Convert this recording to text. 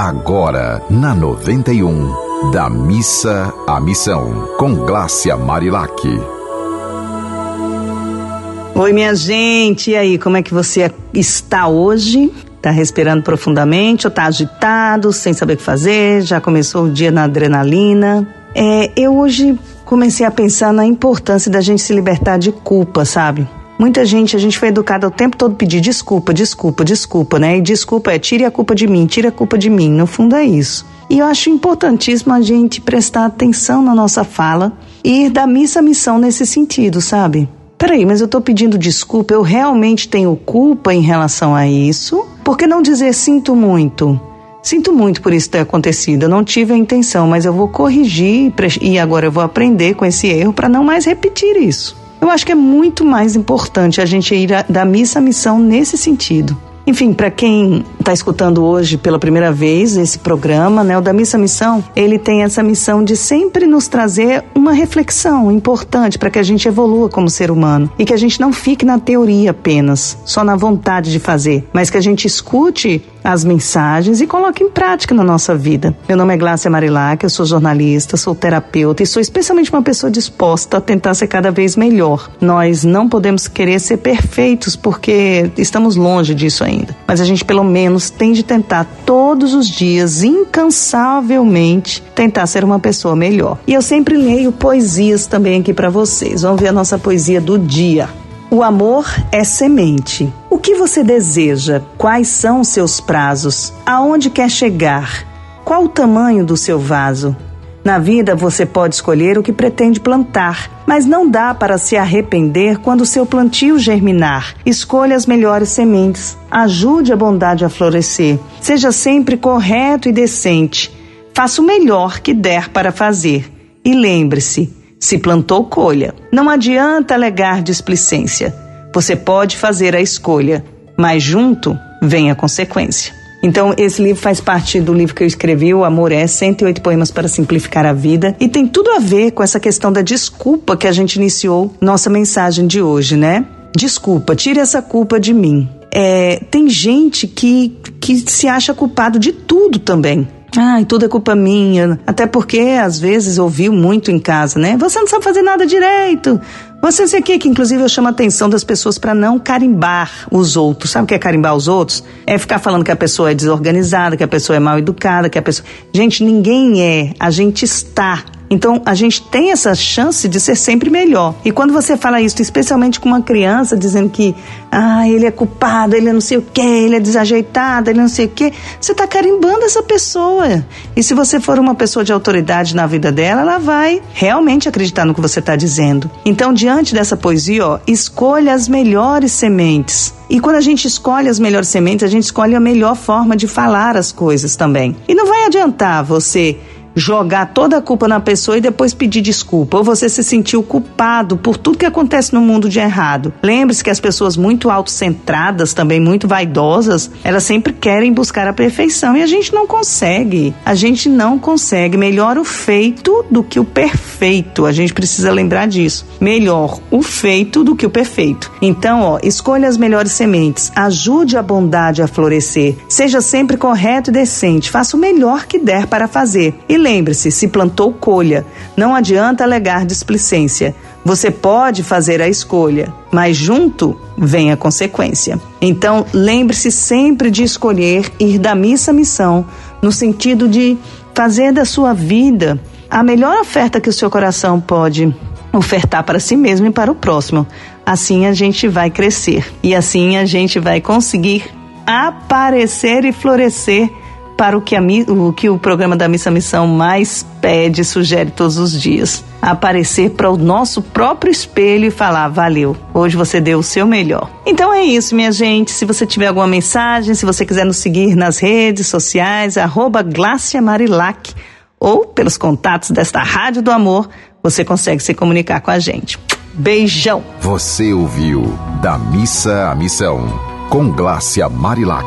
Agora, na 91, da missa à missão, com Glácia Marilac. Oi, minha gente, e aí, como é que você está hoje? Tá respirando profundamente ou tá agitado, sem saber o que fazer? Já começou o dia na adrenalina? É, eu hoje comecei a pensar na importância da gente se libertar de culpa, sabe? Muita gente, a gente foi educada o tempo todo pedir desculpa, desculpa, desculpa, né? E desculpa é tire a culpa de mim, tire a culpa de mim. No fundo é isso. E eu acho importantíssimo a gente prestar atenção na nossa fala e ir da missa à missão nesse sentido, sabe? Peraí, mas eu tô pedindo desculpa, eu realmente tenho culpa em relação a isso? Por que não dizer sinto muito? Sinto muito por isso ter acontecido. Eu não tive a intenção, mas eu vou corrigir e agora eu vou aprender com esse erro para não mais repetir isso. Eu acho que é muito mais importante a gente ir da missa à missão nesse sentido. Enfim, para quem está escutando hoje pela primeira vez esse programa, né, o da Missa Missão, ele tem essa missão de sempre nos trazer uma reflexão importante para que a gente evolua como ser humano e que a gente não fique na teoria apenas, só na vontade de fazer, mas que a gente escute as mensagens e coloque em prática na nossa vida. Meu nome é Glácia Marilac, eu sou jornalista, sou terapeuta e sou especialmente uma pessoa disposta a tentar ser cada vez melhor. Nós não podemos querer ser perfeitos porque estamos longe disso ainda, mas a gente pelo menos tem de tentar todos os dias, incansavelmente, tentar ser uma pessoa melhor. E eu sempre leio poesias também aqui para vocês. Vamos ver a nossa poesia do dia. O amor é semente. O que você deseja? Quais são seus prazos? Aonde quer chegar? Qual o tamanho do seu vaso? Na vida você pode escolher o que pretende plantar, mas não dá para se arrepender quando seu plantio germinar. Escolha as melhores sementes. Ajude a bondade a florescer. Seja sempre correto e decente. Faça o melhor que der para fazer. E lembre-se, se plantou, colha. Não adianta alegar displicência. Você pode fazer a escolha, mas junto vem a consequência. Então, esse livro faz parte do livro que eu escrevi, O Amor é 108 Poemas para Simplificar a Vida, e tem tudo a ver com essa questão da desculpa que a gente iniciou nossa mensagem de hoje, né? Desculpa, tire essa culpa de mim. É, tem gente que, que se acha culpado de tudo também. Ai, tudo é culpa minha. Até porque às vezes ouviu muito em casa, né? Você não sabe fazer nada direito. Você sei aqui que inclusive eu chamo a atenção das pessoas para não carimbar os outros. Sabe o que é carimbar os outros? É ficar falando que a pessoa é desorganizada, que a pessoa é mal educada, que a pessoa. Gente, ninguém é. A gente está então, a gente tem essa chance de ser sempre melhor. E quando você fala isso, especialmente com uma criança, dizendo que ah, ele é culpado, ele é não sei o quê, ele é desajeitado, ele é não sei o quê, você está carimbando essa pessoa. E se você for uma pessoa de autoridade na vida dela, ela vai realmente acreditar no que você está dizendo. Então, diante dessa poesia, ó, escolha as melhores sementes. E quando a gente escolhe as melhores sementes, a gente escolhe a melhor forma de falar as coisas também. E não vai adiantar você jogar toda a culpa na pessoa e depois pedir desculpa, ou você se sentiu culpado por tudo que acontece no mundo de errado. Lembre-se que as pessoas muito autocentradas, também muito vaidosas, elas sempre querem buscar a perfeição e a gente não consegue. A gente não consegue. Melhor o feito do que o perfeito. A gente precisa lembrar disso. Melhor o feito do que o perfeito. Então, ó, escolha as melhores sementes, ajude a bondade a florescer, seja sempre correto e decente, faça o melhor que der para fazer. E lembre-se: se plantou, colha. Não adianta alegar displicência. Você pode fazer a escolha, mas junto vem a consequência. Então, lembre-se sempre de escolher ir da missa à missão, no sentido de fazer da sua vida a melhor oferta que o seu coração pode ofertar para si mesmo e para o próximo. Assim a gente vai crescer e assim a gente vai conseguir aparecer e florescer para o que, a, o que o programa da Missa Missão mais pede, sugere todos os dias. Aparecer para o nosso próprio espelho e falar: valeu, hoje você deu o seu melhor. Então é isso, minha gente. Se você tiver alguma mensagem, se você quiser nos seguir nas redes sociais, arroba Marilac, ou pelos contatos desta Rádio do Amor, você consegue se comunicar com a gente. Beijão! Você ouviu Da Missa à Missão, com Glácia Marilac.